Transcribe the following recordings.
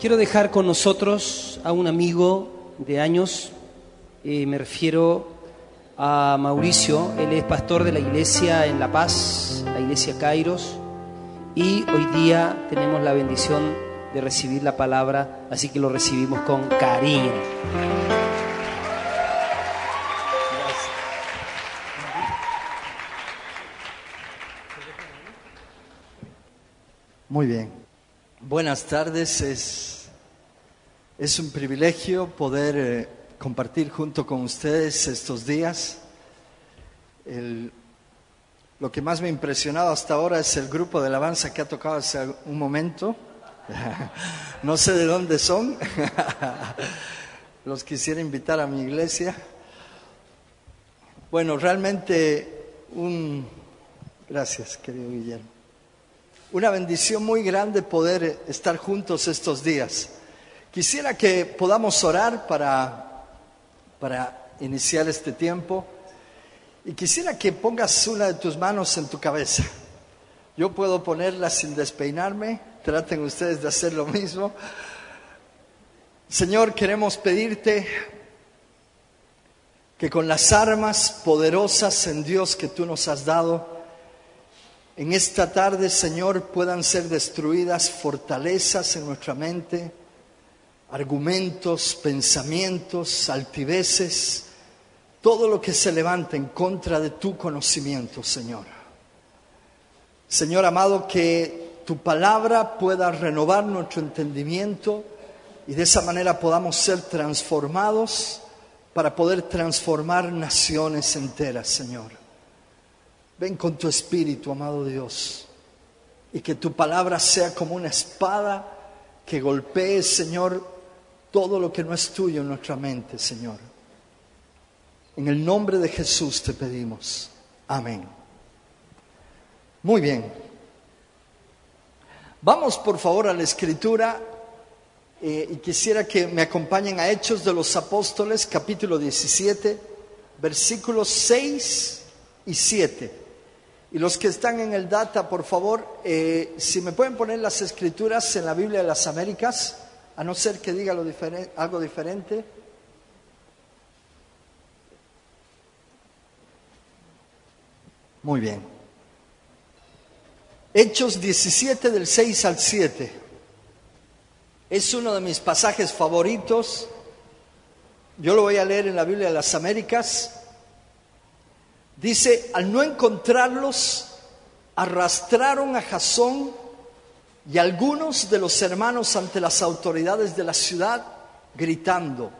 Quiero dejar con nosotros a un amigo de años, eh, me refiero a Mauricio, él es pastor de la iglesia en La Paz, la iglesia Kairos, y hoy día tenemos la bendición de recibir la palabra, así que lo recibimos con cariño. Muy bien. Buenas tardes. Es, es un privilegio poder eh, compartir junto con ustedes estos días. Lo que más me ha impresionado hasta ahora es el grupo de alabanza que ha tocado hace un momento. No sé de dónde son. Los quisiera invitar a mi iglesia. Bueno, realmente un... Gracias, querido Guillermo. Una bendición muy grande poder estar juntos estos días. Quisiera que podamos orar para, para iniciar este tiempo y quisiera que pongas una de tus manos en tu cabeza. Yo puedo ponerla sin despeinarme, traten ustedes de hacer lo mismo. Señor, queremos pedirte que con las armas poderosas en Dios que tú nos has dado, en esta tarde, Señor, puedan ser destruidas fortalezas en nuestra mente, argumentos, pensamientos, altiveces, todo lo que se levanta en contra de tu conocimiento, Señor. Señor amado, que tu palabra pueda renovar nuestro entendimiento y de esa manera podamos ser transformados para poder transformar naciones enteras, Señor. Ven con tu espíritu, amado Dios, y que tu palabra sea como una espada que golpee, Señor, todo lo que no es tuyo en nuestra mente, Señor. En el nombre de Jesús te pedimos. Amén. Muy bien. Vamos por favor a la escritura eh, y quisiera que me acompañen a Hechos de los Apóstoles, capítulo 17, versículos 6 y 7. Y los que están en el data, por favor, eh, si me pueden poner las escrituras en la Biblia de las Américas, a no ser que diga lo algo diferente. Muy bien. Hechos 17 del 6 al 7. Es uno de mis pasajes favoritos. Yo lo voy a leer en la Biblia de las Américas. Dice, al no encontrarlos, arrastraron a Jasón y algunos de los hermanos ante las autoridades de la ciudad, gritando,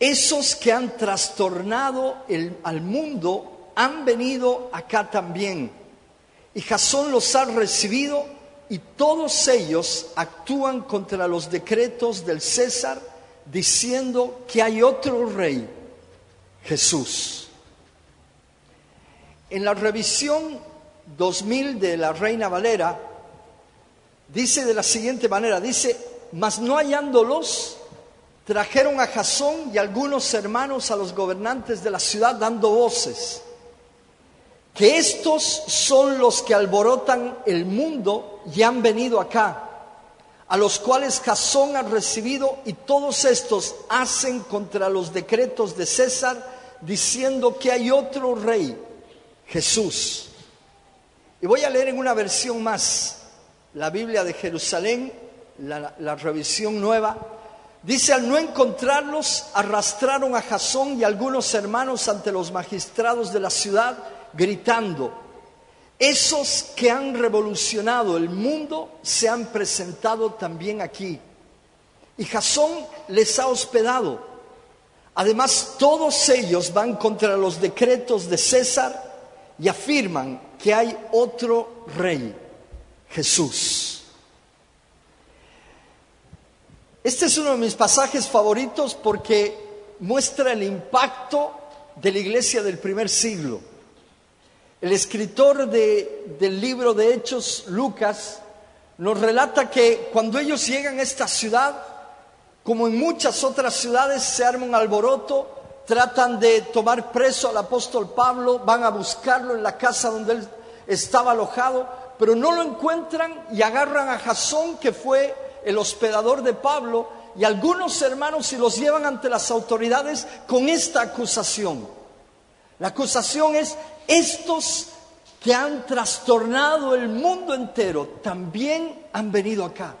esos que han trastornado el- al mundo han venido acá también. Y Jasón los ha recibido y todos ellos actúan contra los decretos del César, diciendo que hay otro rey, Jesús. En la revisión 2000 de la Reina Valera, dice de la siguiente manera, dice, mas no hallándolos, trajeron a Jasón y algunos hermanos a los gobernantes de la ciudad dando voces, que estos son los que alborotan el mundo y han venido acá, a los cuales Jasón ha recibido y todos estos hacen contra los decretos de César, diciendo que hay otro rey, Jesús. Y voy a leer en una versión más, la Biblia de Jerusalén, la, la revisión nueva. Dice, al no encontrarlos, arrastraron a Jasón y algunos hermanos ante los magistrados de la ciudad, gritando, esos que han revolucionado el mundo se han presentado también aquí. Y Jasón les ha hospedado. Además, todos ellos van contra los decretos de César y afirman que hay otro rey, Jesús. Este es uno de mis pasajes favoritos porque muestra el impacto de la iglesia del primer siglo. El escritor de- del libro de Hechos, Lucas, nos relata que cuando ellos llegan a esta ciudad, como en muchas otras ciudades, se arma un alboroto, tratan de tomar preso al apóstol Pablo, van a buscarlo en la casa donde él estaba alojado, pero no lo encuentran y agarran a Jasón, que fue el hospedador de Pablo, y algunos hermanos y los llevan ante las autoridades con esta acusación. La acusación es, estos que han trastornado el mundo entero también han venido acá.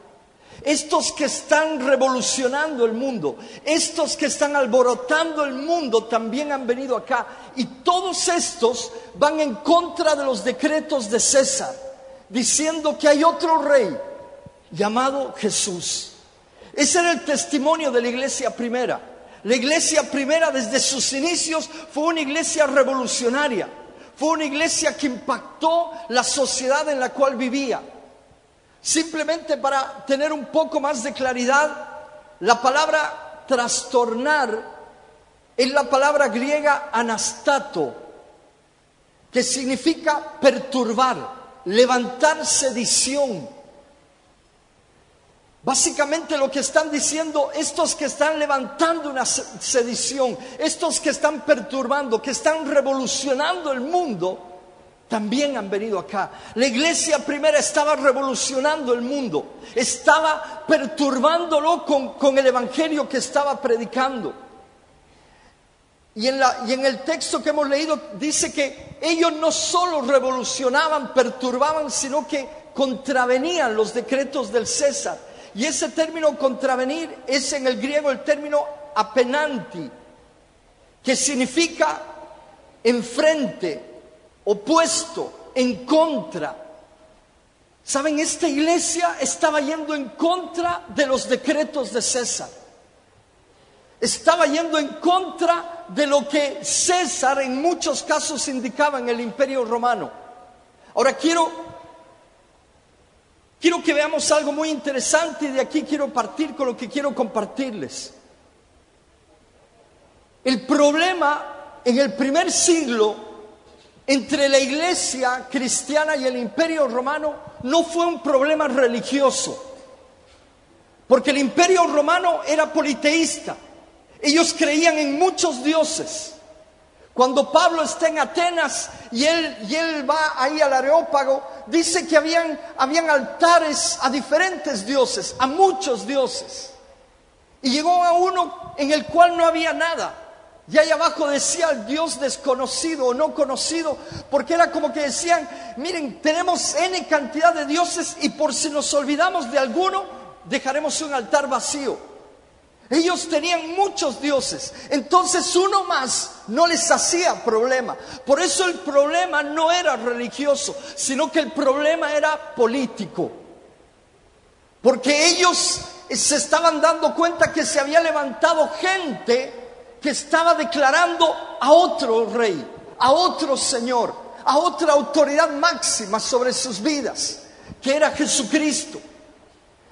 Estos que están revolucionando el mundo, estos que están alborotando el mundo también han venido acá. Y todos estos van en contra de los decretos de César, diciendo que hay otro rey llamado Jesús. Ese era el testimonio de la iglesia primera. La iglesia primera desde sus inicios fue una iglesia revolucionaria, fue una iglesia que impactó la sociedad en la cual vivía. Simplemente para tener un poco más de claridad, la palabra trastornar es la palabra griega anastato, que significa perturbar, levantar sedición. Básicamente lo que están diciendo estos que están levantando una sedición, estos que están perturbando, que están revolucionando el mundo, también han venido acá. La iglesia primera estaba revolucionando el mundo, estaba perturbándolo con, el evangelio que estaba predicando. Y en, y en el texto que hemos leído dice que ellos no solo revolucionaban, perturbaban, sino que contravenían los decretos del César. Y ese término contravenir es en el griego el término apenanti, que significa enfrente, opuesto, en contra. Saben, esta iglesia estaba yendo en contra de los decretos de César. Estaba yendo en contra de lo que César en muchos casos indicaba en el imperio romano. Ahora quiero, quiero que veamos algo muy interesante y de aquí quiero partir con lo que quiero compartirles. El problema en el primer siglo entre la iglesia cristiana y el imperio romano no fue un problema religioso, porque el imperio romano era politeísta, ellos creían en muchos dioses. Cuando Pablo está en Atenas y él, y él va ahí al Areópago, dice que habían, habían altares a diferentes dioses, a muchos dioses. Y llegó a uno en el cual no había nada. Y ahí abajo decía Dios desconocido o no conocido, porque era como que decían, miren, tenemos N cantidad de dioses y por si nos olvidamos de alguno, dejaremos un altar vacío. Ellos tenían muchos dioses, entonces uno más no les hacía problema. Por eso el problema no era religioso, sino que el problema era político. Porque ellos se estaban dando cuenta que se había levantado gente que estaba declarando a otro rey, a otro señor, a otra autoridad máxima sobre sus vidas, que era Jesucristo.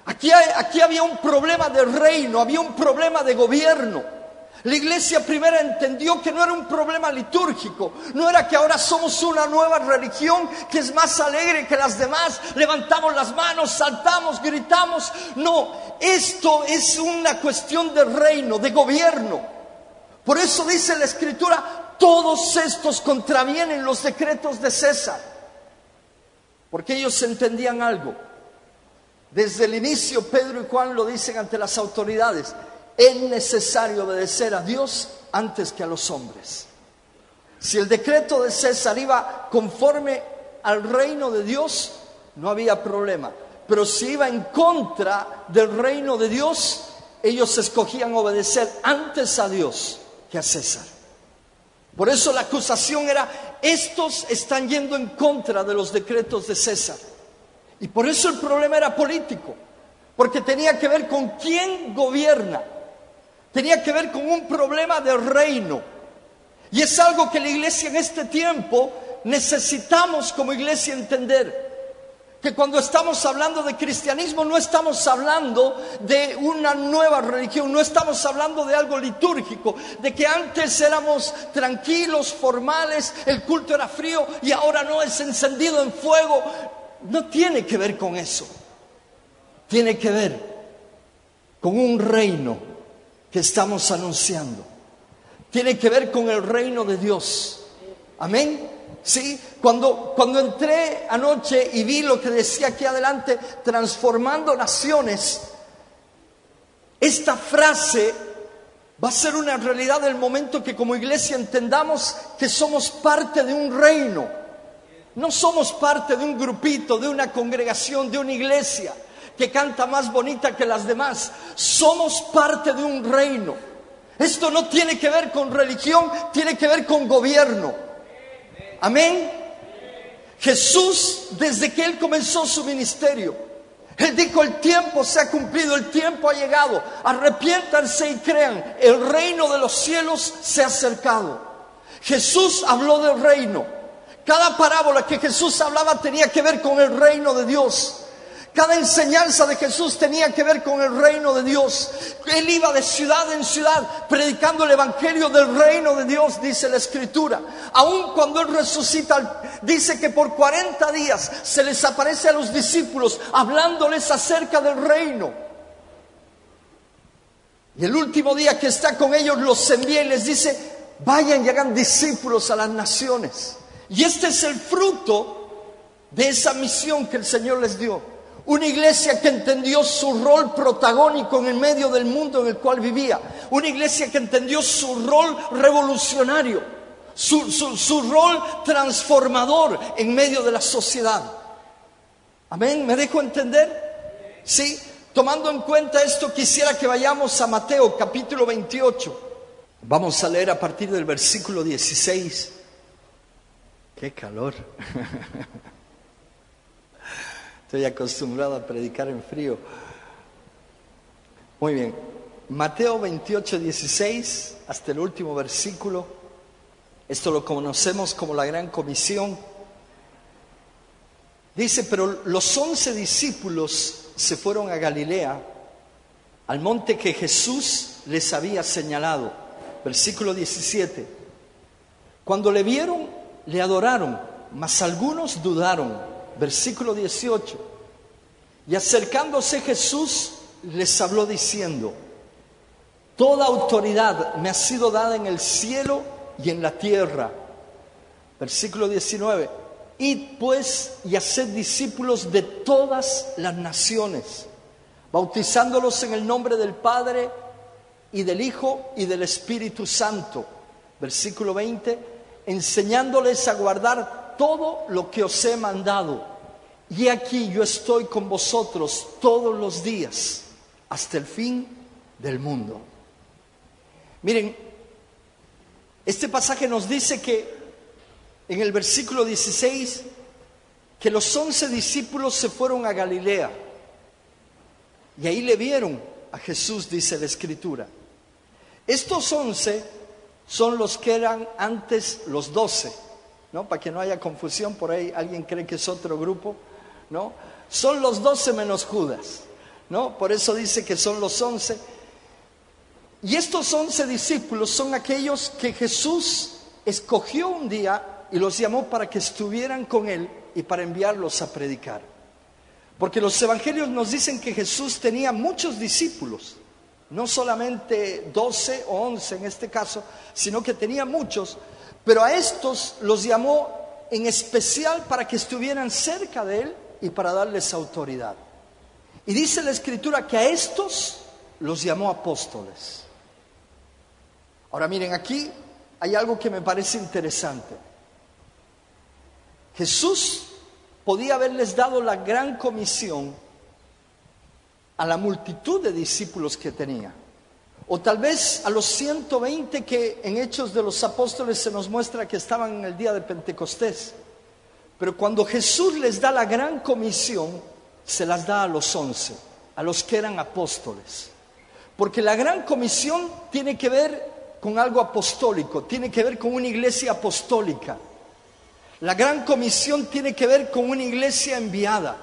Aquí, aquí había un problema de reino, había un problema de gobierno. La iglesia primera entendió que no era un problema litúrgico, no era que ahora somos una nueva religión que es más alegre que las demás, levantamos las manos, saltamos, gritamos. No, esto es una cuestión de reino, de gobierno. Por eso dice la escritura, todos estos contravienen los decretos de César, porque ellos entendían algo. Desde el inicio Pedro y Juan lo dicen ante las autoridades, es necesario obedecer a Dios antes que a los hombres. Si el decreto de César iba conforme al reino de Dios, no había problema. Pero si iba en contra del reino de Dios, ellos escogían obedecer antes a Dios a César. Por eso la acusación era, estos están yendo en contra de los decretos de César. Y por eso el problema era político, porque tenía que ver con quién gobierna, tenía que ver con un problema de reino. Y es algo que la iglesia en este tiempo necesitamos como iglesia entender que cuando estamos hablando de cristianismo no estamos hablando de una nueva religión, no estamos hablando de algo litúrgico, de que antes éramos tranquilos, formales, el culto era frío y ahora no es encendido en fuego. No tiene que ver con eso. Tiene que ver con un reino que estamos anunciando. Tiene que ver con el reino de Dios. Amén. Sí, cuando, cuando entré anoche y vi lo que decía aquí adelante, transformando naciones, Esta frase va a ser una realidad del momento que como iglesia entendamos que somos parte de un reino. No somos parte de un grupito, de una congregación, de una iglesia que canta más bonita que las demás. Somos parte de un reino. Esto no tiene que ver con religión, tiene que ver con gobierno. Amén. Jesús, desde que Él comenzó su ministerio, Él dijo, el tiempo se ha cumplido, el tiempo ha llegado, arrepiéntanse y crean, el reino de los cielos se ha acercado. Jesús habló del reino. Cada parábola que Jesús hablaba tenía que ver con el reino de Dios. Cada enseñanza de Jesús tenía que ver con el reino de Dios. Él iba de ciudad en ciudad predicando el evangelio del reino de Dios, dice la escritura. Aun cuando Él resucita, dice que por 40 días se les aparece a los discípulos hablándoles acerca del reino. Y el último día que está con ellos los envía y les dice, vayan y hagan discípulos a las naciones. Y este es el fruto de esa misión que el Señor les dio. Una iglesia que entendió su rol protagónico en el medio del mundo en el cual vivía. Una iglesia que entendió su rol revolucionario, su, su rol transformador en medio de la sociedad. Amén, ¿me dejo entender? Sí, tomando en cuenta esto quisiera que vayamos a Mateo capítulo 28. Vamos a leer a partir del versículo 16. Qué calor. Estoy acostumbrado a predicar en frío. Muy bien. Mateo 28, 16, hasta el último versículo. Esto lo conocemos como la gran comisión. Dice, pero los once discípulos se fueron a Galilea, al monte que Jesús les había señalado. Versículo 17. Cuando le vieron, le adoraron, mas algunos dudaron versículo 18. Y acercándose Jesús les habló diciendo, Toda autoridad me ha sido dada en el cielo y en la tierra. Versículo 19. Id pues y haced discípulos de todas las naciones, bautizándolos en el nombre del Padre y del Hijo y del Espíritu Santo. Versículo 20. Enseñándoles a guardar todo lo que os he mandado. Y aquí yo estoy con vosotros todos los días hasta el fin del mundo. Miren, este pasaje nos dice que en el versículo 16 que los once discípulos se fueron a Galilea y ahí le vieron a Jesús, dice la escritura. Estos once son los que eran antes los doce. ¿No? Para que no haya confusión, por ahí alguien cree que es otro grupo, ¿no? Son los doce menos Judas, ¿no? Por eso dice que son los once. Y estos once discípulos son aquellos que Jesús escogió un día y los llamó para que estuvieran con Él y para enviarlos a predicar. Porque los evangelios nos dicen que Jesús tenía muchos discípulos, no solamente doce o once en este caso, sino que tenía muchos. Pero a estos los llamó en especial para que estuvieran cerca de él y para darles autoridad. Y dice la escritura que a estos los llamó apóstoles. Ahora miren, aquí hay algo que me parece interesante. Jesús podía haberles dado la gran comisión a la multitud de discípulos que tenía. O tal vez a los 120 que en Hechos de los Apóstoles se nos muestra que estaban en el día de Pentecostés. Pero cuando Jesús les da la gran comisión, se las da a los 11, a los que eran apóstoles. Porque la gran comisión tiene que ver con algo apostólico, tiene que ver con una iglesia apostólica. La gran comisión tiene que ver con una iglesia enviada.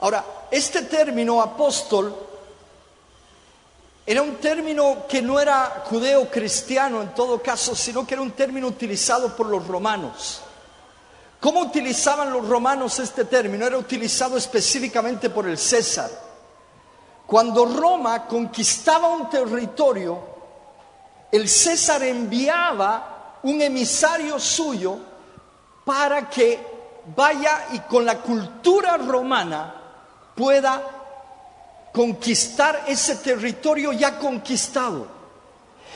Ahora, este término apóstol era un término que no era judeo-cristiano en todo caso, sino que era un término utilizado por los romanos. ¿Cómo utilizaban los romanos este término? Era utilizado específicamente por el César. Cuando Roma conquistaba un territorio, el César enviaba un emisario suyo para que vaya y con la cultura romana pueda conquistar ese territorio ya conquistado.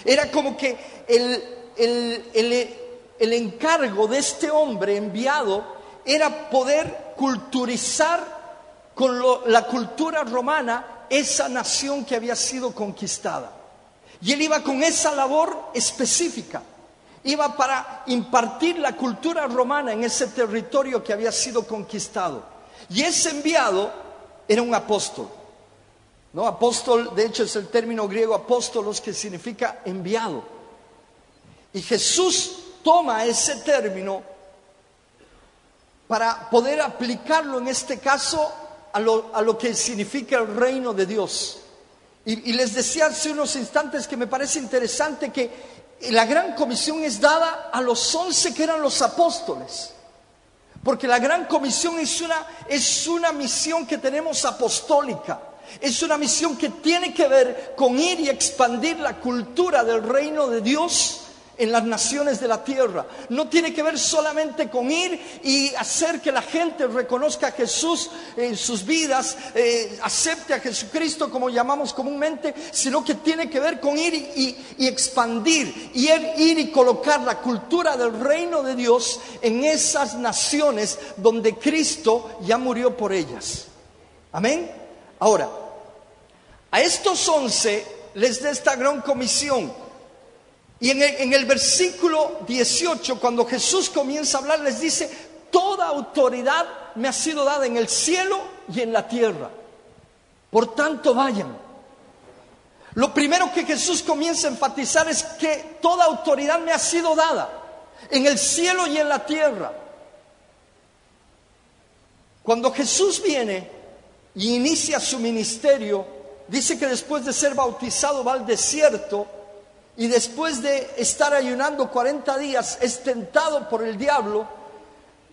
Era como que el, el, encargo de este hombre enviado era poder culturizar con la cultura romana esa nación que había sido conquistada. Y él iba con esa labor específica. Iba para impartir la cultura romana en ese territorio que había sido conquistado. Y ese enviado era un apóstol. ¿No? Apóstol, de hecho, es el término griego apóstolos que significa enviado. Y Jesús toma ese término para poder aplicarlo en este caso a lo, que significa el reino de Dios. Y, y, les decía hace unos instantes que me parece interesante que la gran comisión es dada a los once que eran los apóstoles. Porque la gran comisión es una, es una misión que tenemos apostólica. Es una misión que tiene que ver con ir y expandir la cultura del reino de Dios en las naciones de la tierra. No tiene que ver solamente con ir y hacer que la gente reconozca a Jesús en sus vidas, eh, acepte a Jesucristo como llamamos comúnmente, sino que tiene que ver con ir y, expandir y ir y colocar la cultura del reino de Dios en esas naciones donde Cristo ya murió por ellas. Amén. Ahora, a estos once les da esta gran comisión y en el, versículo 18, cuando Jesús comienza a hablar, les dice, toda autoridad me ha sido dada en el cielo y en la tierra. Por tanto, vayan. Lo primero que Jesús comienza a enfatizar es que toda autoridad me ha sido dada en el cielo y en la tierra. Cuando Jesús viene y inicia su ministerio, dice que después de ser bautizado va al desierto y después de estar ayunando 40 días es tentado por el diablo,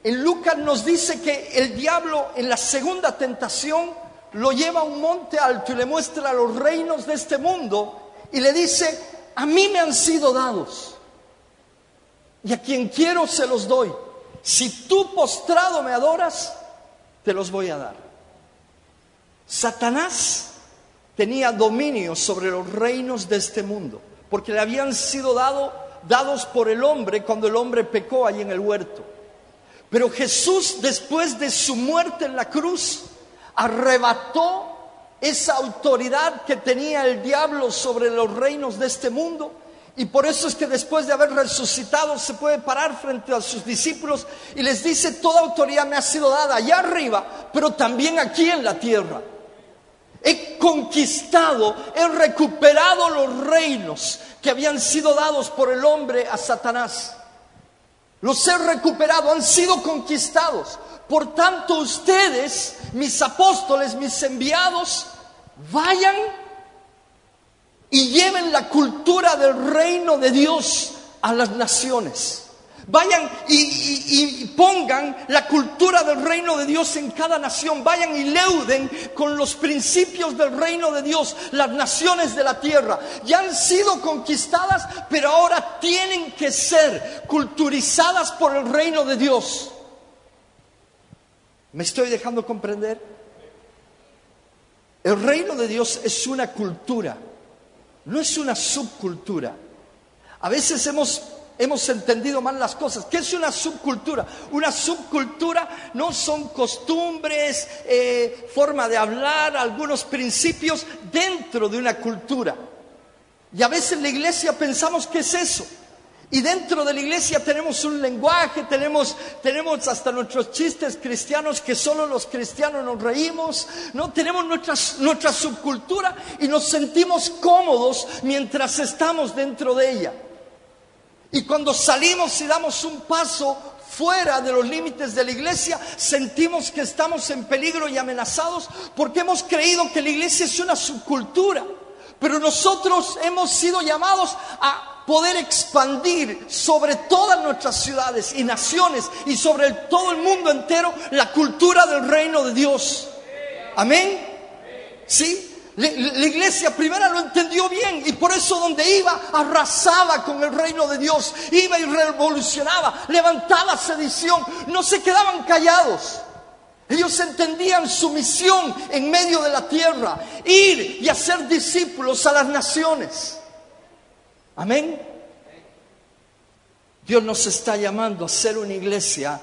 en Lucas nos dice que el diablo en la segunda tentación lo lleva a un monte alto y le muestra los reinos de este mundo y le dice, a mí me han sido dados y a quien quiero se los doy. Si tú postrado me adoras, te los voy a dar. Satanás tenía dominio sobre los reinos de este mundo porque le habían sido dados por el hombre cuando el hombre pecó ahí en el huerto. Pero Jesús, después de su muerte en la cruz, arrebató esa autoridad que tenía el diablo sobre los reinos de este mundo. Y por eso es que después de haber resucitado se puede parar frente a sus discípulos y les dice, toda autoridad me ha sido dada allá arriba, pero también aquí en la tierra. He conquistado, he recuperado los reinos que habían sido dados por el hombre a Satanás. Los he recuperado, han sido conquistados. Por tanto, ustedes, mis apóstoles, mis enviados, vayan y lleven la cultura del reino de Dios a las naciones. Vayan y, pongan la cultura del reino de Dios en cada nación. Vayan y leuden con los principios del reino de Dios las naciones de la tierra. Ya han sido conquistadas, pero ahora tienen que ser culturizadas por el reino de Dios. ¿Me estoy dejando comprender? El reino de Dios es una cultura, no es una subcultura. A veces hemos hemos entendido mal las cosas. ¿Qué es una subcultura? Una subcultura no son costumbres, eh, forma de hablar, algunos principios dentro de una cultura. Y a veces en la iglesia pensamos que es eso. Y dentro de la iglesia tenemos un lenguaje, tenemos, tenemos hasta nuestros chistes cristianos que solo los cristianos nos reímos, ¿no? Tenemos nuestra, nuestra subcultura y nos sentimos cómodos mientras estamos dentro de ella. Y cuando salimos y damos un paso fuera de los límites de la iglesia, sentimos que estamos en peligro y amenazados porque hemos creído que la iglesia es una subcultura. Pero nosotros hemos sido llamados a poder expandir sobre todas nuestras ciudades y naciones y sobre todo el mundo entero la cultura del reino de Dios. Amén. ¿Sí? La iglesia primera lo entendió bien y por eso donde iba arrasaba con el reino de Dios, iba y revolucionaba, levantaba sedición, no se quedaban callados. Ellos entendían su misión en medio de la tierra, ir y hacer discípulos a las naciones. Amén. Dios nos está llamando a ser una iglesia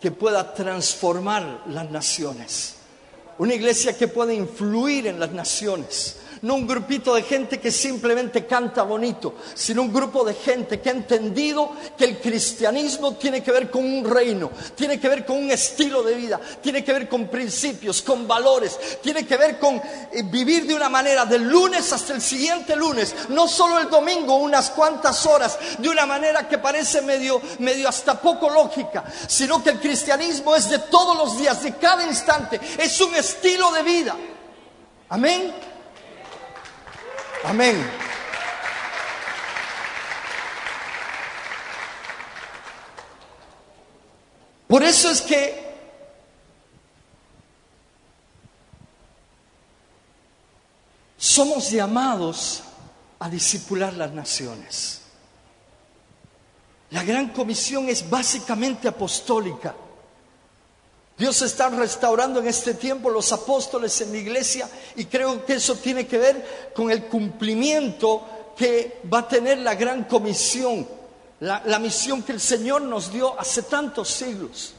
que pueda transformar las naciones. Una iglesia que pueda influir en las naciones no un grupito de gente que simplemente canta bonito, sino un grupo de gente que ha entendido que el cristianismo tiene que ver con un reino, tiene que ver con un estilo de vida, tiene que ver con principios, con valores, tiene que ver con eh, vivir de una manera del lunes hasta el siguiente lunes, no solo el domingo, unas cuantas horas, de una manera que parece medio, medio hasta poco lógica, sino que el cristianismo es de todos los días, de cada instante, es un estilo de vida. Amén. Amén. Por eso es que somos llamados a discipular las naciones. La gran comisión es básicamente apostólica. Dios está restaurando en este tiempo los apóstoles en la iglesia y creo que eso tiene que ver con el cumplimiento que va a tener la gran comisión, la, misión que el Señor nos dio hace tantos siglos.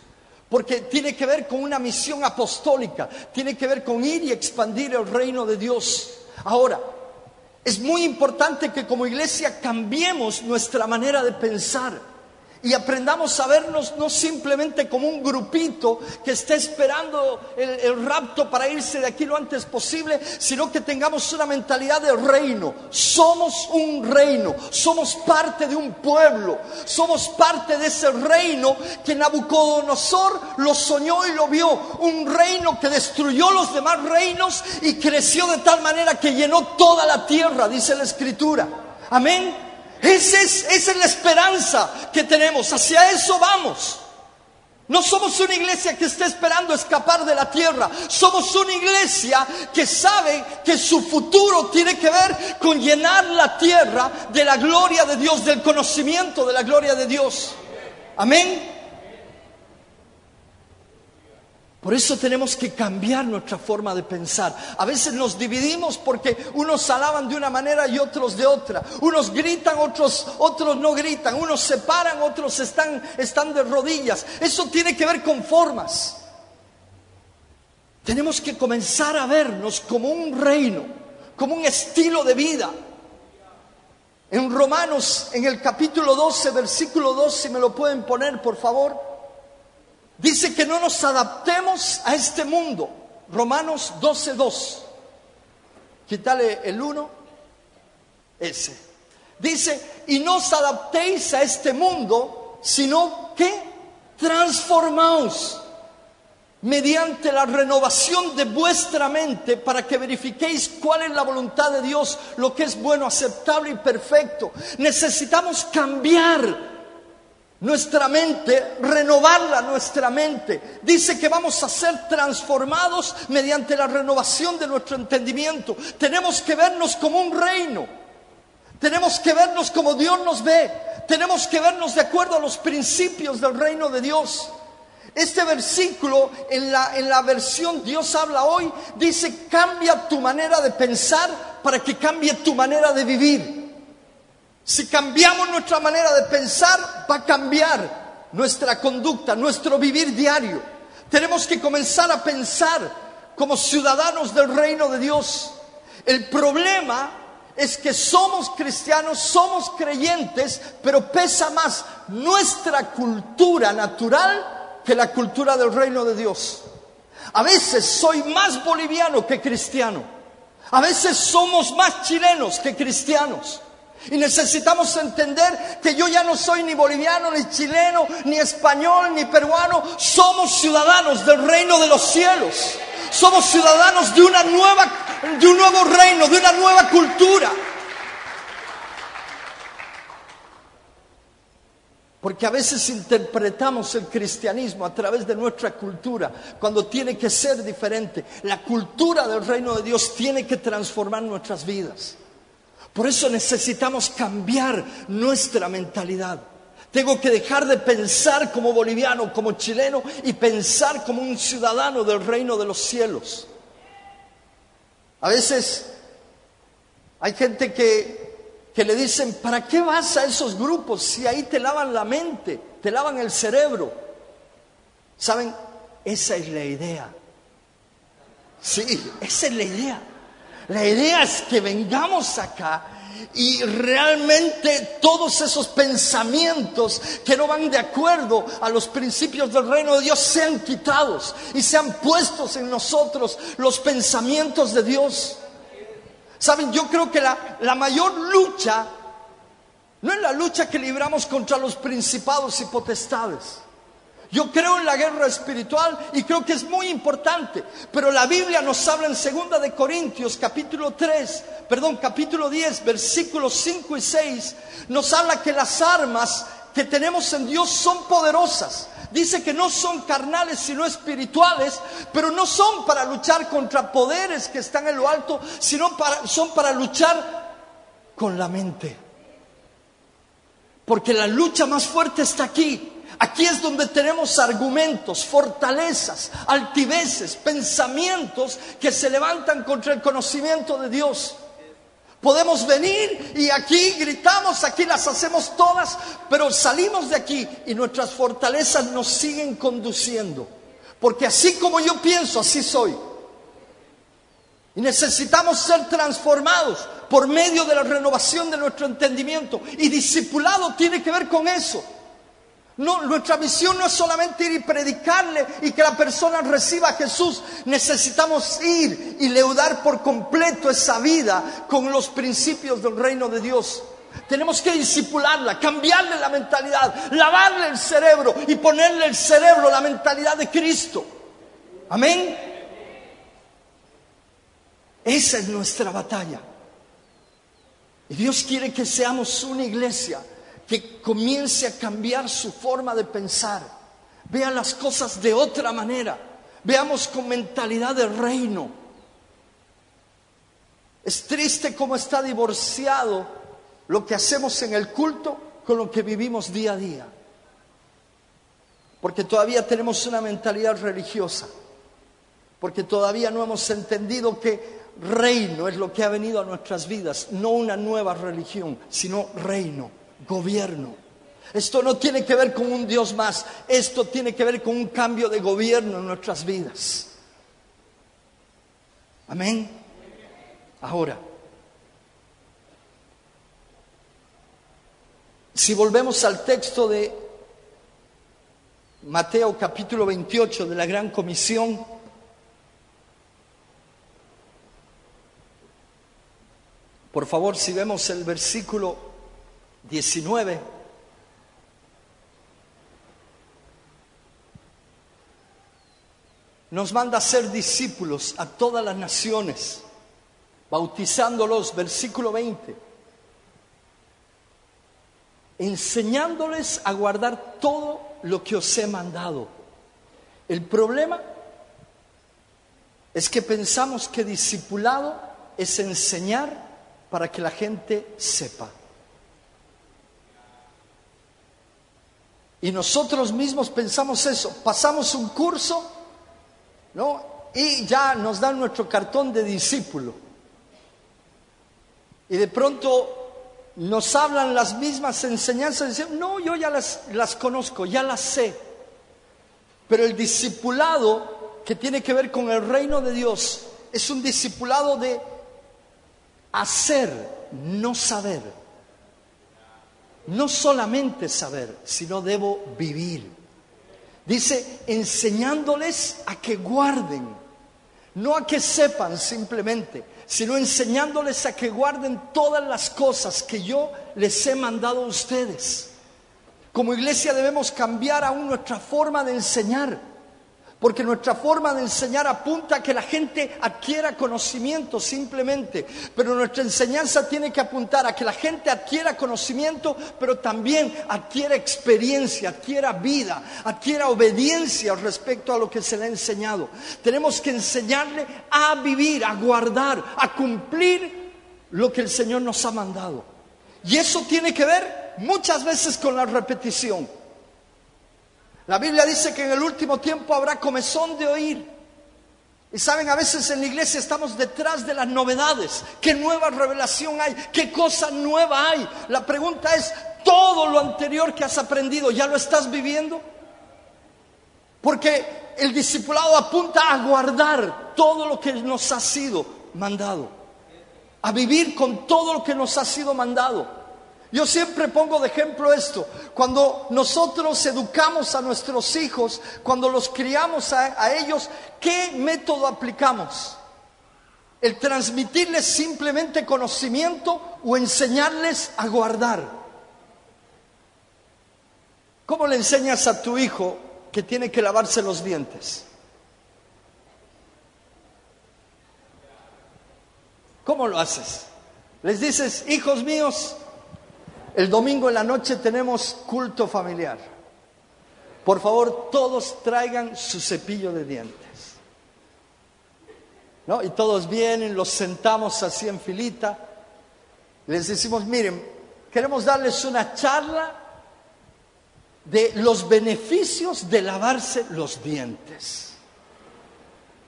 Porque tiene que ver con una misión apostólica, tiene que ver con ir y expandir el reino de Dios. Ahora, es muy importante que como iglesia cambiemos nuestra manera de pensar y aprendamos a vernos no simplemente como un grupito que está esperando el, rapto para irse de aquí lo antes posible, sino que tengamos una mentalidad de reino. Somos un reino, somos parte de un pueblo, somos parte de ese reino que Nabucodonosor lo soñó y lo vio. Un reino que destruyó los demás reinos y creció de tal manera que llenó toda la tierra, dice la escritura. Amén. Esa es, la esperanza que tenemos, hacia eso vamos. No somos una iglesia que está esperando escapar de la tierra. Somos una iglesia que sabe que su futuro tiene que ver con llenar la tierra de la gloria de Dios, del conocimiento de la gloria de Dios. Amén. Por eso tenemos que cambiar nuestra forma de pensar. A veces nos dividimos porque unos alaban de una manera y otros de otra. Unos gritan, otros, otros no gritan. Unos se paran, otros están, están de rodillas. Eso tiene que ver con formas. Tenemos que comenzar a vernos como un reino, como un estilo de vida. En Romanos, en el capítulo 12, versículo 2, si me lo pueden poner, por favor. Dice que no nos adaptemos a este mundo. Romanos 12.2. Quítale el 1. Ese. Dice, y no os adaptéis a este mundo, sino que transformaos mediante la renovación de vuestra mente para que verifiquéis cuál es la voluntad de Dios, lo que es bueno, aceptable y perfecto. Necesitamos cambiar nuestra mente, renovarla nuestra mente. Dice que vamos a ser transformados mediante la renovación de nuestro entendimiento. Tenemos que vernos como un reino. Tenemos que vernos como Dios nos ve. Tenemos que vernos de acuerdo a los principios del reino de Dios. Este versículo en la, en la versión Dios habla hoy dice cambia tu manera de pensar para que cambie tu manera de vivir. Si cambiamos nuestra manera de pensar, va a cambiar nuestra conducta, nuestro vivir diario. Tenemos que comenzar a pensar como ciudadanos del reino de Dios. El problema es que somos cristianos, somos creyentes, pero pesa más nuestra cultura natural que la cultura del reino de Dios. A veces soy más boliviano que cristiano. A veces somos más chilenos que cristianos. Y necesitamos entender que yo ya no soy ni boliviano, ni chileno, ni español, ni peruano. Somos ciudadanos del reino de los cielos. Somos ciudadanos de una nueva, de un nuevo reino, de una nueva cultura. Porque a veces interpretamos el cristianismo a través de nuestra cultura, cuando tiene que ser diferente. La cultura del reino de Dios tiene que transformar nuestras vidas. Por eso necesitamos cambiar nuestra mentalidad. Tengo que dejar de pensar como boliviano, como chileno y pensar como un ciudadano del reino de los cielos. A veces hay gente que, que le dicen, ¿para qué vas a esos grupos si ahí te lavan la mente, te lavan el cerebro? ¿Saben? Esa es la idea. Sí, esa es la idea. La idea es que vengamos acá y realmente todos esos pensamientos que no van de acuerdo a los principios del reino de Dios sean quitados y sean puestos en nosotros los pensamientos de Dios. Saben, yo creo que la, la mayor lucha no es la lucha que libramos contra los principados y potestades. Yo creo en la guerra espiritual y creo que es muy importante, pero la Biblia nos habla en segunda de Corintios capítulo 3, perdón, capítulo 10, versículos 5 y 6, nos habla que las armas que tenemos en Dios son poderosas. Dice que no son carnales sino espirituales, pero no son para luchar contra poderes que están en lo alto, sino son para luchar con la mente. Porque la lucha más fuerte está aquí, Aquí es donde tenemos argumentos, fortalezas, altiveces, pensamientos que se levantan contra el conocimiento de Dios. Podemos venir y aquí gritamos, aquí las hacemos todas, pero salimos de aquí y nuestras fortalezas nos siguen conduciendo. Porque así como yo pienso, así soy. Y necesitamos ser transformados por medio de la renovación de nuestro entendimiento. Y discipulado tiene que ver con eso. No, nuestra misión no es solamente ir y predicarle y que la persona reciba a Jesús. Necesitamos ir y leudar por completo esa vida con los principios del reino de Dios. Tenemos que disipularla, cambiarle la mentalidad, lavarle el cerebro y ponerle el cerebro la mentalidad de Cristo. Amén. Esa es nuestra batalla. Y Dios quiere que seamos una iglesia que comience a cambiar su forma de pensar. Vea las cosas de otra manera. Veamos con mentalidad de reino. Es triste cómo está divorciado lo que hacemos en el culto con lo que vivimos día a día. Porque todavía tenemos una mentalidad religiosa. Porque todavía no hemos entendido que reino es lo que ha venido a nuestras vidas, no una nueva religión, sino reino gobierno. Esto no tiene que ver con un Dios más, esto tiene que ver con un cambio de gobierno en nuestras vidas. Amén. Ahora, si volvemos al texto de Mateo capítulo 28 de la Gran Comisión, por favor, si vemos el versículo 19. Nos manda a ser discípulos a todas las naciones, bautizándolos, versículo 20, enseñándoles a guardar todo lo que os he mandado. El problema es que pensamos que discipulado es enseñar para que la gente sepa. Y nosotros mismos pensamos eso, pasamos un curso, ¿no? Y ya nos dan nuestro cartón de discípulo. Y de pronto nos hablan las mismas enseñanzas dicen, no, yo ya las, las conozco, ya las sé. Pero el discipulado que tiene que ver con el reino de Dios es un discipulado de hacer, no saber no solamente saber, sino debo vivir. Dice, enseñándoles a que guarden, no a que sepan simplemente, sino enseñándoles a que guarden todas las cosas que yo les he mandado a ustedes. Como iglesia debemos cambiar aún nuestra forma de enseñar. Porque nuestra forma de enseñar apunta a que la gente adquiera conocimiento simplemente. Pero nuestra enseñanza tiene que apuntar a que la gente adquiera conocimiento, pero también adquiera experiencia, adquiera vida, adquiera obediencia respecto a lo que se le ha enseñado. Tenemos que enseñarle a vivir, a guardar, a cumplir lo que el Señor nos ha mandado. Y eso tiene que ver muchas veces con la repetición. La Biblia dice que en el último tiempo habrá comezón de oír. Y saben, a veces en la iglesia estamos detrás de las novedades. ¿Qué nueva revelación hay? ¿Qué cosa nueva hay? La pregunta es, ¿todo lo anterior que has aprendido ya lo estás viviendo? Porque el discipulado apunta a guardar todo lo que nos ha sido mandado. A vivir con todo lo que nos ha sido mandado. Yo siempre pongo de ejemplo esto. Cuando nosotros educamos a nuestros hijos, cuando los criamos a, ellos, ¿qué método aplicamos? ¿El transmitirles simplemente conocimiento o enseñarles a guardar? ¿Cómo le enseñas a tu hijo que tiene que lavarse los dientes? ¿Cómo lo haces? Les dices, hijos míos, el domingo en la noche tenemos culto familiar. Por favor, todos traigan su cepillo de dientes. ¿No? Y todos vienen, los sentamos así en filita. Les decimos, miren, queremos darles una charla de los beneficios de lavarse los dientes.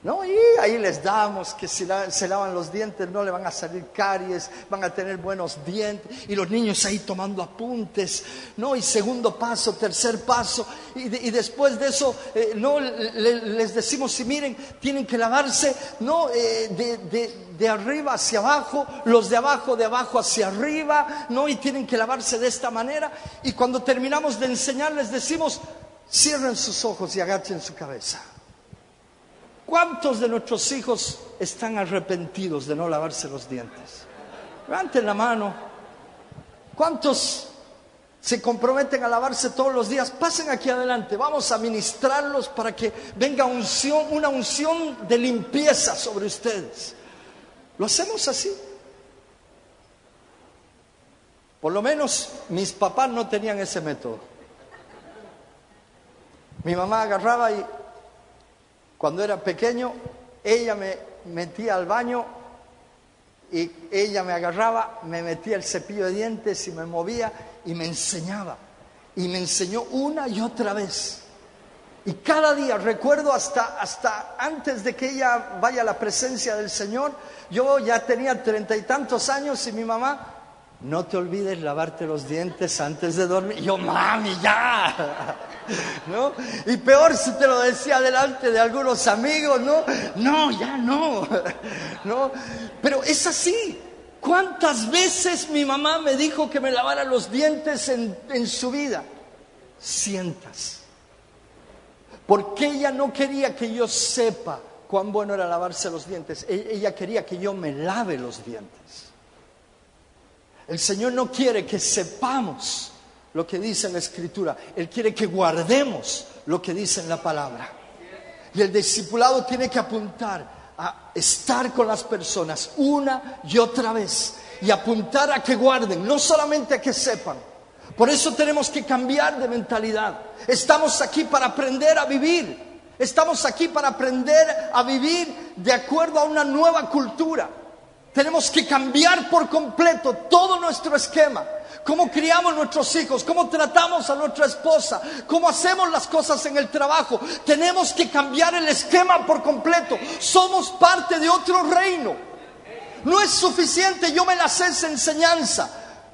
¿No? Y ahí les damos que si se lavan los dientes no le van a salir caries, van a tener buenos dientes. Y los niños ahí tomando apuntes, ¿no? Y segundo paso, tercer paso. Y, después de eso, eh, ¿no? les decimos, si miren, tienen que lavarse, ¿no? Eh, de, de, arriba hacia abajo, los de abajo de abajo hacia arriba, ¿no? Y tienen que lavarse de esta manera. Y cuando terminamos de enseñar, les decimos, cierren sus ojos y agachen su cabeza. ¿Cuántos de nuestros hijos están arrepentidos de no lavarse los dientes? Levanten la mano. ¿Cuántos se comprometen a lavarse todos los días? Pasen aquí adelante. Vamos a ministrarlos para que venga una unción de limpieza sobre ustedes. ¿Lo hacemos así? Por lo menos mis papás no tenían ese método. Mi mamá agarraba y cuando era pequeño, ella me metía al baño y ella me agarraba, me metía el cepillo de dientes y me movía y me enseñaba. Y me enseñó una y otra vez. Y cada día, recuerdo hasta, hasta antes de que ella vaya a la presencia del Señor, yo ya tenía treinta y tantos años y mi mamá, no te olvides lavarte los dientes antes de dormir. yo, mami, ya. ¿No? Y peor si te lo decía delante de algunos amigos, ¿no? No, ya no. ¿No? Pero es así. ¿Cuántas veces mi mamá me dijo que me lavara los dientes en, en su vida? Cientas. Porque ella no quería que yo sepa cuán bueno era lavarse los dientes. E, ella quería que yo me lave los dientes. El Señor no quiere que sepamos lo que dice la Escritura. Él quiere que guardemos lo que dice en la palabra. Y el discipulado tiene que apuntar a estar con las personas una y otra vez y apuntar a que guarden, no solamente a que sepan. Por eso tenemos que cambiar de mentalidad. Estamos aquí para aprender a vivir. Estamos aquí para aprender a vivir de acuerdo a una nueva cultura. Tenemos que cambiar por completo todo nuestro esquema. Cómo criamos nuestros hijos, cómo tratamos a nuestra esposa, cómo hacemos las cosas en el trabajo. Tenemos que cambiar el esquema por completo. Somos parte de otro reino. No es suficiente, yo me la sé esa enseñanza.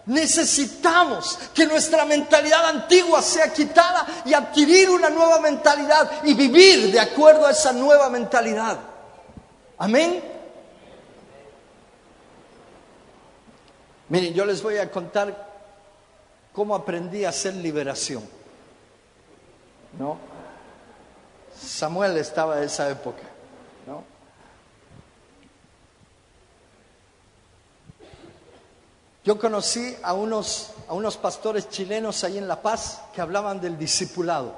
Necesitamos que nuestra mentalidad antigua sea quitada y adquirir una nueva mentalidad y vivir de acuerdo a esa nueva mentalidad. Amén. Miren, yo les voy a contar cómo aprendí a hacer liberación. ¿No? Samuel estaba en esa época. ¿no? Yo conocí a unos, a unos pastores chilenos ahí en La Paz que hablaban del discipulado.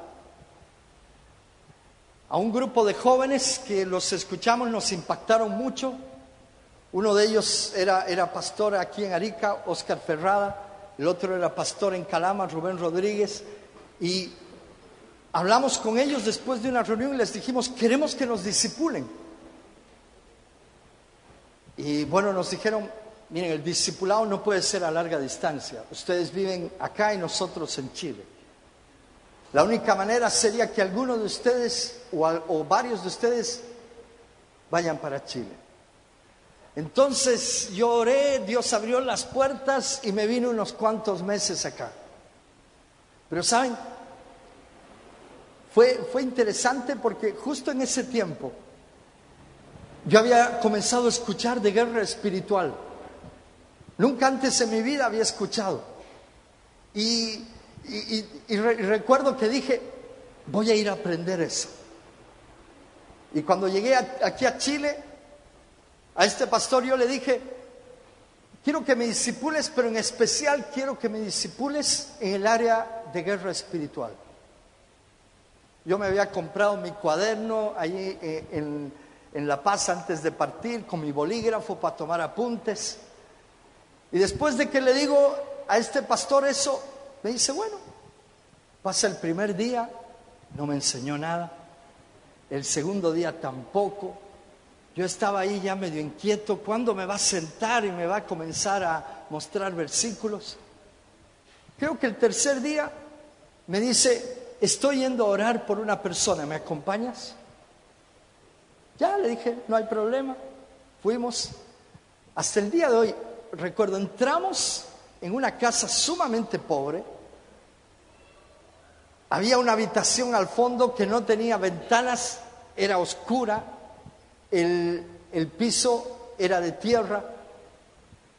A un grupo de jóvenes que los escuchamos nos impactaron mucho uno de ellos era, era pastor aquí en Arica, Oscar Ferrada, el otro era pastor en Calama, Rubén Rodríguez, y hablamos con ellos después de una reunión y les dijimos, queremos que nos disipulen. Y bueno, nos dijeron, miren, el discipulado no puede ser a larga distancia. Ustedes viven acá y nosotros en Chile. La única manera sería que alguno de ustedes o, o varios de ustedes vayan para Chile. Entonces yo oré, Dios abrió las puertas y me vine unos cuantos meses acá. Pero saben, fue, fue interesante porque justo en ese tiempo yo había comenzado a escuchar de guerra espiritual. Nunca antes en mi vida había escuchado. Y, recuerdo que dije, voy a ir a aprender eso. Y cuando llegué aquí a Chile, a este pastor yo le dije, quiero que me disipules, pero en especial quiero que me disipules en el área de guerra espiritual. Yo me había comprado mi cuaderno allí eh, en, en La Paz antes de partir con mi bolígrafo para tomar apuntes. Y después de que le digo a este pastor eso, me dice, bueno, pasa el primer día, no me enseñó nada, el segundo día tampoco, yo estaba ahí ya medio inquieto, ¿cuándo me va a sentar y me va a comenzar a mostrar versículos? Creo que el tercer día me dice, estoy yendo a orar por una persona, ¿me acompañas? Ya le dije, no hay problema. Fuimos. Hasta el día de hoy, recuerdo, entramos en una casa sumamente pobre. Había una habitación al fondo que no tenía ventanas, era oscura, el, piso era de tierra.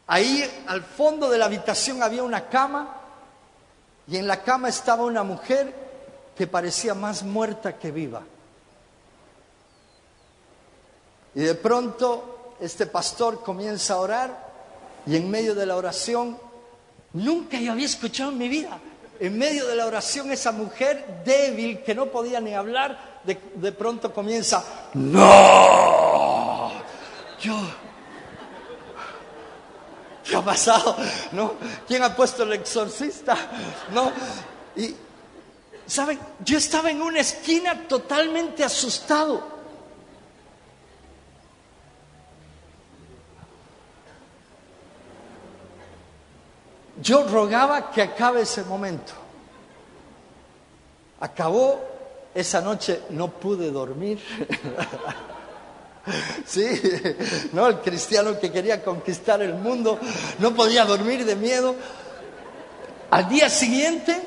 Ahí al fondo de la habitación había una cama y en la cama estaba una mujer que parecía más muerta que viva. Y de pronto este pastor comienza a orar y en medio de la oración, nunca yo había escuchado en mi vida, en medio de la oración esa mujer débil que no podía ni hablar, de, pronto comienza, no, yo, ¿qué ha pasado? ¿No? ¿Quién ha puesto el exorcista? ¿No? Y, ¿saben? Yo estaba en una esquina totalmente asustado. Yo rogaba que acabe ese momento. Acabó esa noche no pude dormir. Sí, no, el cristiano que quería conquistar el mundo no podía dormir de miedo. Al día siguiente,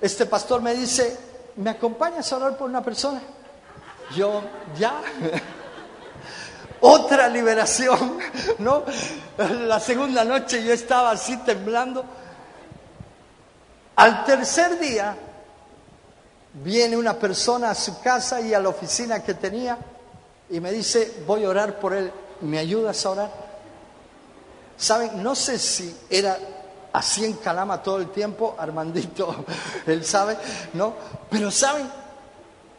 este pastor me dice, ¿me acompañas a orar por una persona? Yo, ya. Otra liberación, ¿no? La segunda noche yo estaba así temblando. Al tercer día, Viene una persona a su casa y a la oficina que tenía y me dice, voy a orar por él, ¿me ayudas a orar? Saben, no sé si era así en Calama todo el tiempo, Armandito, él sabe, ¿no? Pero saben,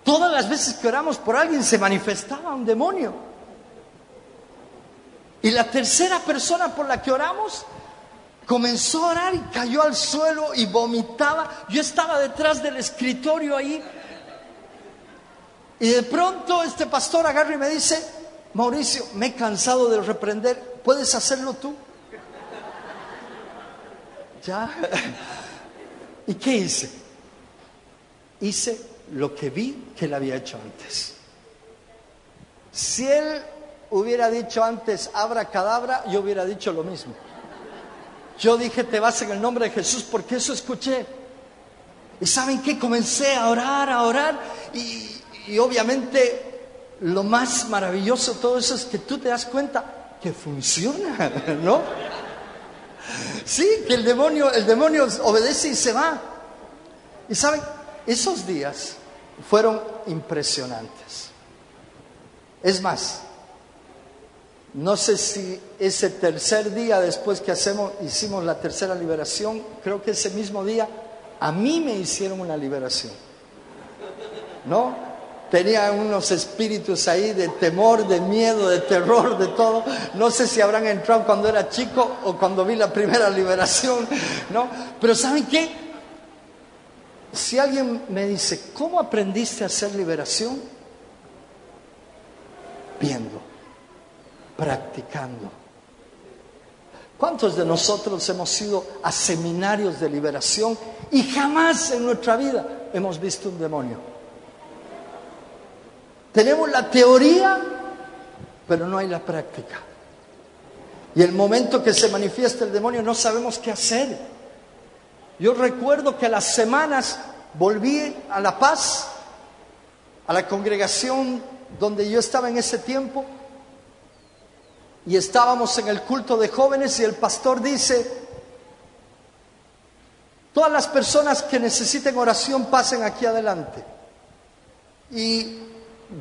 todas las veces que oramos por alguien se manifestaba un demonio. Y la tercera persona por la que oramos Comenzó a orar y cayó al suelo y vomitaba. Yo estaba detrás del escritorio ahí. Y de pronto este pastor agarra y me dice, Mauricio, me he cansado de reprender, ¿puedes hacerlo tú? Ya. ¿Y qué hice? Hice lo que vi que él había hecho antes. Si él hubiera dicho antes abra cadabra, yo hubiera dicho lo mismo. Yo dije, te vas en el nombre de Jesús porque eso escuché. Y saben qué, comencé a orar, a orar. Y, obviamente lo más maravilloso de todo eso es que tú te das cuenta que funciona, ¿no? Sí, que el demonio, el demonio obedece y se va. Y saben, esos días fueron impresionantes. Es más, no sé si ese tercer día después que hacemos, hicimos la tercera liberación, creo que ese mismo día a mí me hicieron una liberación. ¿No? Tenía unos espíritus ahí de temor, de miedo, de terror, de todo. No sé si habrán entrado cuando era chico o cuando vi la primera liberación, ¿no? Pero ¿saben qué? Si alguien me dice, ¿cómo aprendiste a hacer liberación? Viendo practicando. ¿Cuántos de nosotros hemos ido a seminarios de liberación y jamás en nuestra vida hemos visto un demonio? Tenemos la teoría, pero no hay la práctica. Y el momento que se manifiesta el demonio no sabemos qué hacer. Yo recuerdo que a las semanas volví a La Paz, a la congregación donde yo estaba en ese tiempo, y estábamos en el culto de jóvenes y el pastor dice, todas las personas que necesiten oración pasen aquí adelante. Y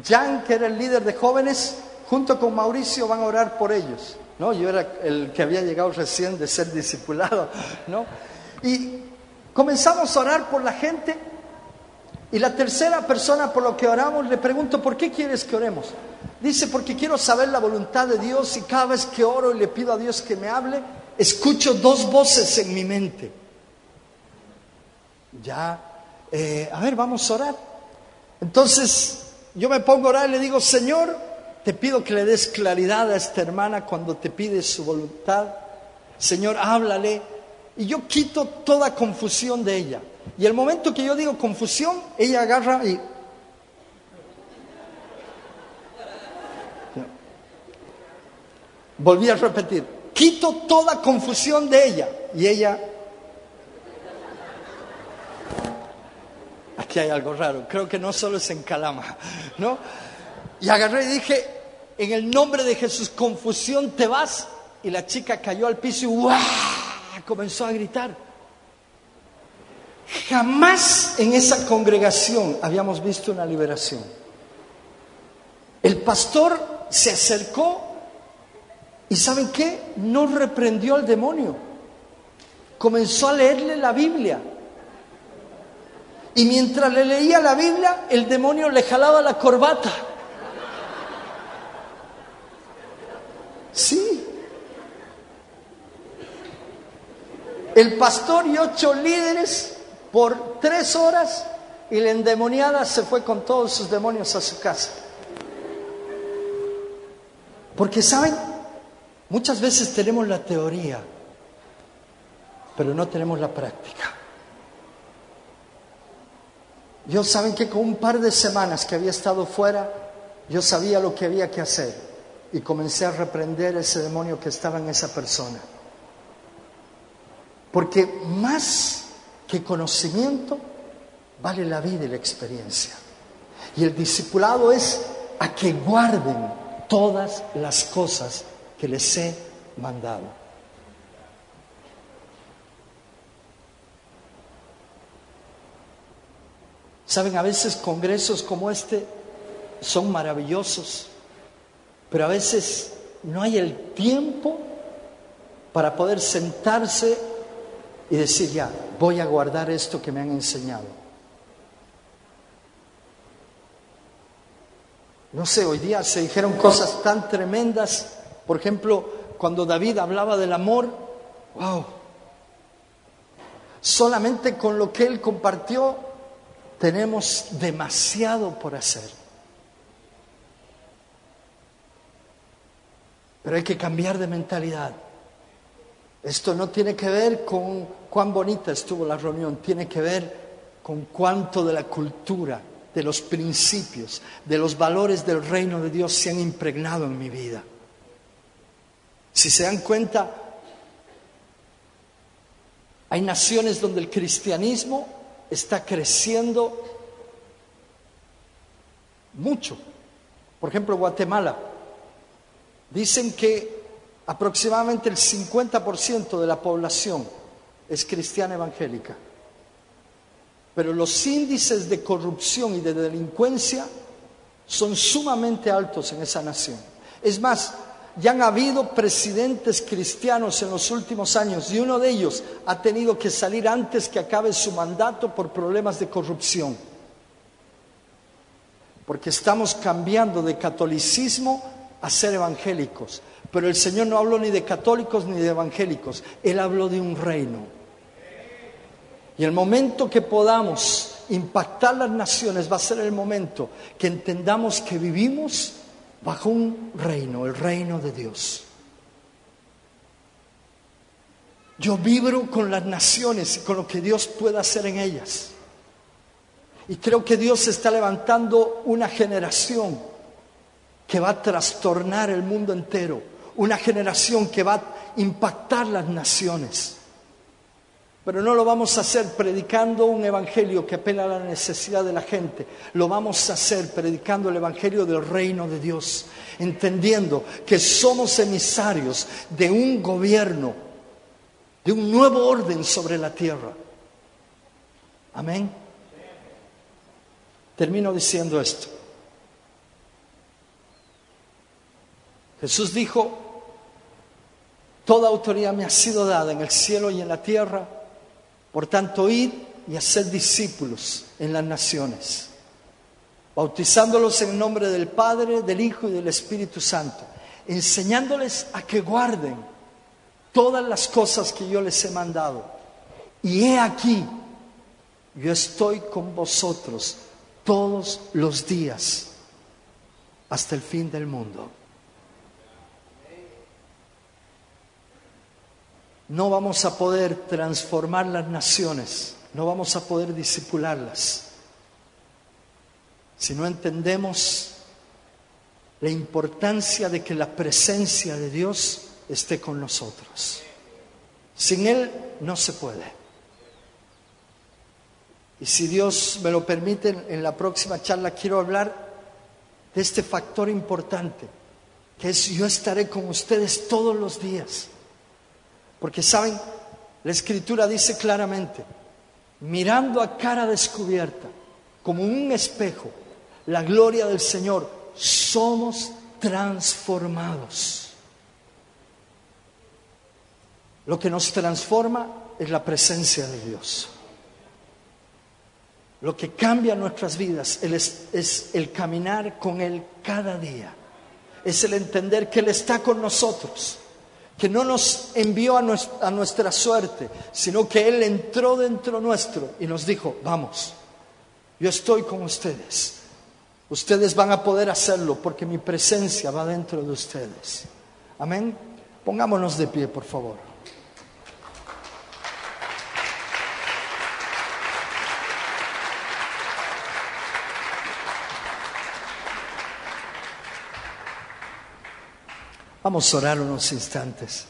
Jan, que era el líder de jóvenes, junto con Mauricio van a orar por ellos. ¿no? Yo era el que había llegado recién de ser discipulado, ¿no? Y comenzamos a orar por la gente y la tercera persona por lo que oramos le pregunto, ¿por qué quieres que oremos? Dice, porque quiero saber la voluntad de Dios y cada vez que oro y le pido a Dios que me hable, escucho dos voces en mi mente. Ya, eh, a ver, vamos a orar. Entonces yo me pongo a orar y le digo, Señor, te pido que le des claridad a esta hermana cuando te pide su voluntad. Señor, háblale. Y yo quito toda confusión de ella. Y el momento que yo digo confusión, ella agarra y... Volví a repetir, quito toda confusión de ella. Y ella... Aquí hay algo raro, creo que no solo es en Calama, ¿no? Y agarré y dije, en el nombre de Jesús, confusión, te vas. Y la chica cayó al piso y ¡guau! comenzó a gritar. Jamás en esa congregación habíamos visto una liberación. El pastor se acercó y ¿saben qué? No reprendió al demonio. Comenzó a leerle la Biblia. Y mientras le leía la Biblia, el demonio le jalaba la corbata. Sí. El pastor y ocho líderes por tres horas y la endemoniada se fue con todos sus demonios a su casa. Porque, ¿saben? Muchas veces tenemos la teoría, pero no tenemos la práctica. Yo saben que con un par de semanas que había estado fuera, yo sabía lo que había que hacer y comencé a reprender ese demonio que estaba en esa persona. Porque más que conocimiento vale la vida y la experiencia. Y el discipulado es a que guarden todas las cosas que les he mandado. Saben, a veces congresos como este son maravillosos, pero a veces no hay el tiempo para poder sentarse y decir, ya, voy a guardar esto que me han enseñado. No sé, hoy día se dijeron cosas tan tremendas, por ejemplo, cuando David hablaba del amor, wow, solamente con lo que él compartió tenemos demasiado por hacer. Pero hay que cambiar de mentalidad. Esto no tiene que ver con cuán bonita estuvo la reunión, tiene que ver con cuánto de la cultura, de los principios, de los valores del reino de Dios se han impregnado en mi vida. Si se dan cuenta, hay naciones donde el cristianismo está creciendo mucho. Por ejemplo, Guatemala. Dicen que aproximadamente el 50% de la población es cristiana evangélica. Pero los índices de corrupción y de delincuencia son sumamente altos en esa nación. Es más, ya han habido presidentes cristianos en los últimos años y uno de ellos ha tenido que salir antes que acabe su mandato por problemas de corrupción. Porque estamos cambiando de catolicismo a ser evangélicos. Pero el Señor no habló ni de católicos ni de evangélicos, Él habló de un reino. Y el momento que podamos impactar las naciones va a ser el momento que entendamos que vivimos bajo un reino, el reino de Dios. Yo vibro con las naciones y con lo que Dios puede hacer en ellas. Y creo que Dios está levantando una generación que va a trastornar el mundo entero, una generación que va a impactar las naciones. Pero no lo vamos a hacer predicando un evangelio que apela a la necesidad de la gente. Lo vamos a hacer predicando el evangelio del reino de Dios, entendiendo que somos emisarios de un gobierno, de un nuevo orden sobre la tierra. Amén. Termino diciendo esto. Jesús dijo, toda autoridad me ha sido dada en el cielo y en la tierra. Por tanto, id y haced discípulos en las naciones, bautizándolos en nombre del Padre, del Hijo y del Espíritu Santo, enseñándoles a que guarden todas las cosas que yo les he mandado. Y he aquí, yo estoy con vosotros todos los días hasta el fin del mundo. No vamos a poder transformar las naciones, no vamos a poder disipularlas, si no entendemos la importancia de que la presencia de Dios esté con nosotros. Sin Él no se puede. Y si Dios me lo permite, en la próxima charla quiero hablar de este factor importante, que es yo estaré con ustedes todos los días. Porque saben, la escritura dice claramente, mirando a cara descubierta, como un espejo, la gloria del Señor, somos transformados. Lo que nos transforma es la presencia de Dios. Lo que cambia nuestras vidas es, el caminar con Él cada día. Es el entender que Él está con nosotros que no nos envió a nuestra, suerte, sino que Él entró dentro nuestro y nos dijo, vamos, yo estoy con ustedes. Ustedes van a poder hacerlo porque mi presencia va dentro de ustedes. Amén. Pongámonos de pie, por favor. Vamos a orar unos instantes.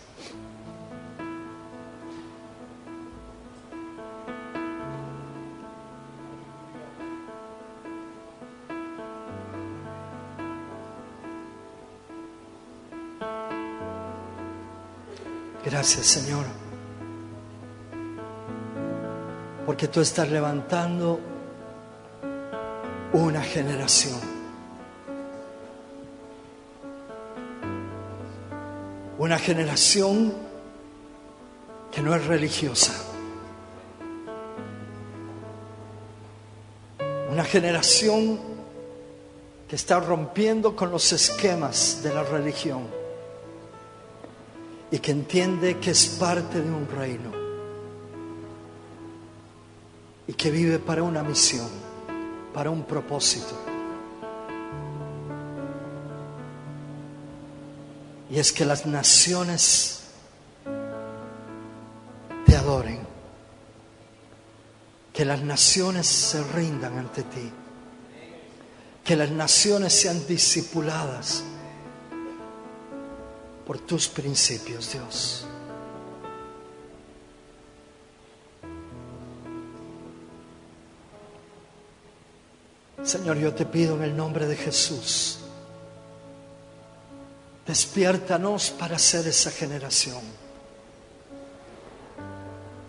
Gracias Señor, porque tú estás levantando una generación Una generación que no es religiosa. Una generación que está rompiendo con los esquemas de la religión y que entiende que es parte de un reino y que vive para una misión, para un propósito. Y es que las naciones te adoren. Que las naciones se rindan ante ti. Que las naciones sean discipuladas por tus principios, Dios. Señor, yo te pido en el nombre de Jesús Despiértanos para ser esa generación.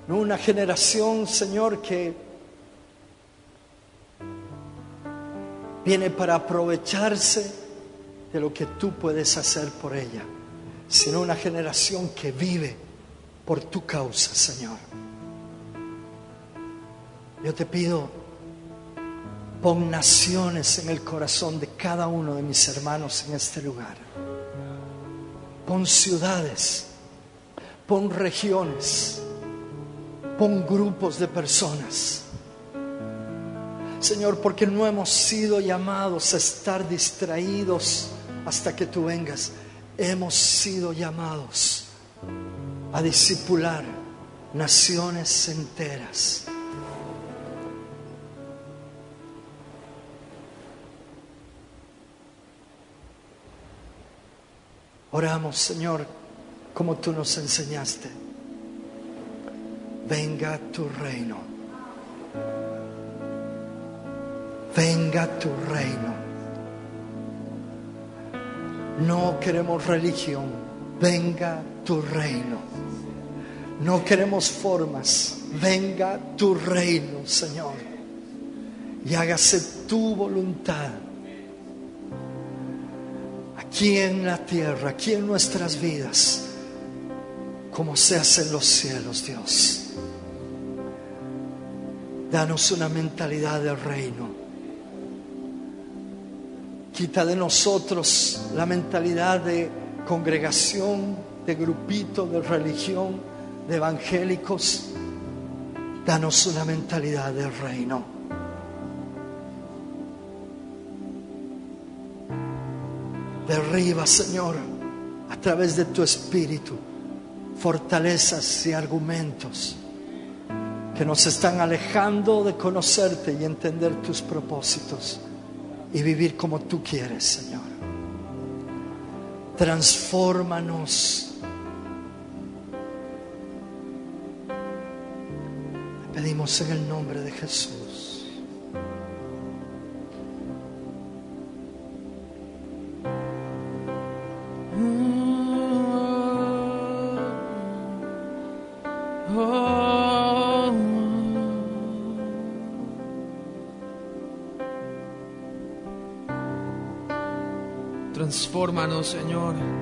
No una generación, Señor, que viene para aprovecharse de lo que tú puedes hacer por ella, sino una generación que vive por tu causa, Señor. Yo te pido, pon naciones en el corazón de cada uno de mis hermanos en este lugar pon ciudades, pon regiones, pon grupos de personas. Señor, porque no hemos sido llamados a estar distraídos hasta que tú vengas. Hemos sido llamados a discipular, naciones enteras. Oramos, Señor, como tú nos enseñaste. Venga tu reino. Venga tu reino. No queremos religión. Venga tu reino. No queremos formas. Venga tu reino, Señor. Y hágase tu voluntad aquí en la tierra, aquí en nuestras vidas, como se hace en los cielos, Dios. Danos una mentalidad del reino. Quita de nosotros la mentalidad de congregación, de grupito, de religión, de evangélicos. Danos una mentalidad del reino. Derriba, Señor, a través de tu espíritu, fortalezas y argumentos que nos están alejando de conocerte y entender tus propósitos y vivir como tú quieres, Señor. Transfórmanos. Pedimos en el nombre de Jesús. Transfórmanos, Señor.